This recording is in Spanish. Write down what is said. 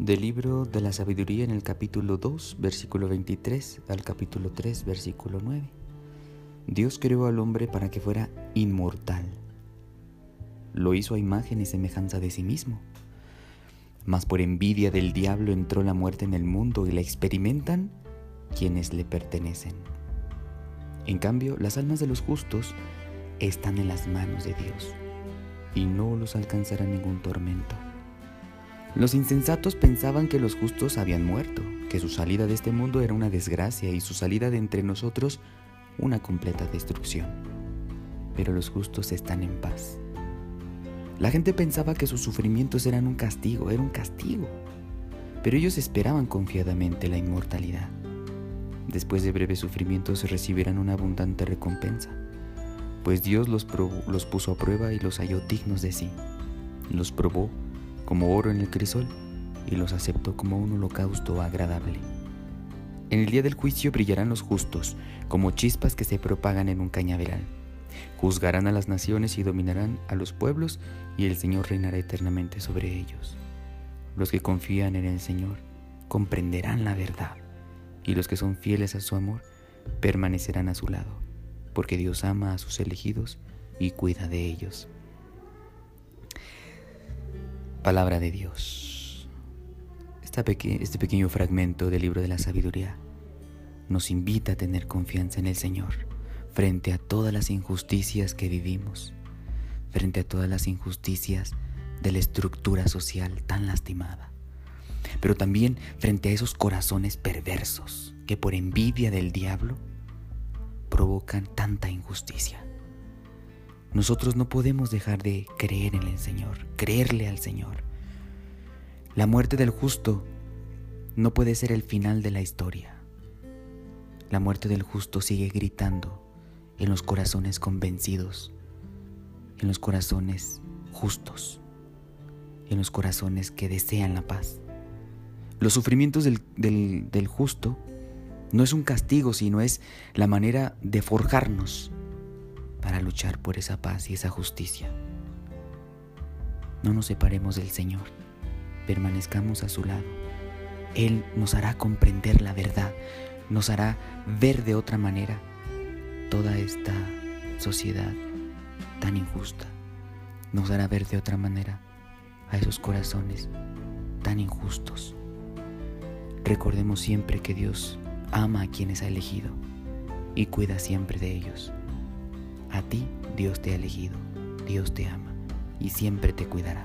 Del libro de la sabiduría en el capítulo 2, versículo 23 al capítulo 3, versículo 9. Dios creó al hombre para que fuera inmortal. Lo hizo a imagen y semejanza de sí mismo. Mas por envidia del diablo entró la muerte en el mundo y la experimentan quienes le pertenecen. En cambio, las almas de los justos están en las manos de Dios y no los alcanzará ningún tormento. Los insensatos pensaban que los justos habían muerto, que su salida de este mundo era una desgracia y su salida de entre nosotros una completa destrucción. Pero los justos están en paz. La gente pensaba que sus sufrimientos eran un castigo, era un castigo. Pero ellos esperaban confiadamente la inmortalidad. Después de breves sufrimientos recibirán una abundante recompensa, pues Dios los, los puso a prueba y los halló dignos de sí. Los probó como oro en el crisol y los aceptó como un holocausto agradable. En el día del juicio brillarán los justos, como chispas que se propagan en un cañaveral. Juzgarán a las naciones y dominarán a los pueblos, y el Señor reinará eternamente sobre ellos. Los que confían en el Señor comprenderán la verdad, y los que son fieles a su amor permanecerán a su lado, porque Dios ama a sus elegidos y cuida de ellos. Palabra de Dios. este pequeño fragmento del libro de la sabiduría nos invita a tener confianza en el Señor frente a todas las injusticias que vivimos, frente a todas las injusticias de la estructura social tan lastimada, pero también frente a esos corazones perversos que por envidia del diablo provocan tanta injusticia. Nosotros no podemos dejar de creer en el Señor, creerle al Señor. La muerte del justo no puede ser el final de la historia. La muerte del justo sigue gritando en los corazones convencidos, en los corazones justos, en los corazones que desean la paz. Los sufrimientos del, justo no es un castigo, sino es la manera de forjarnos luchar por esa paz y esa justicia. No nos separemos del Señor, permanezcamos a su lado. Él nos hará comprender la verdad, nos hará ver de otra manera toda esta sociedad tan injusta, nos hará ver de otra manera a esos corazones tan injustos. Recordemos siempre que Dios ama a quienes ha elegido y cuida siempre de ellos. A ti Dios te ha elegido, Dios te ama y siempre te cuidará.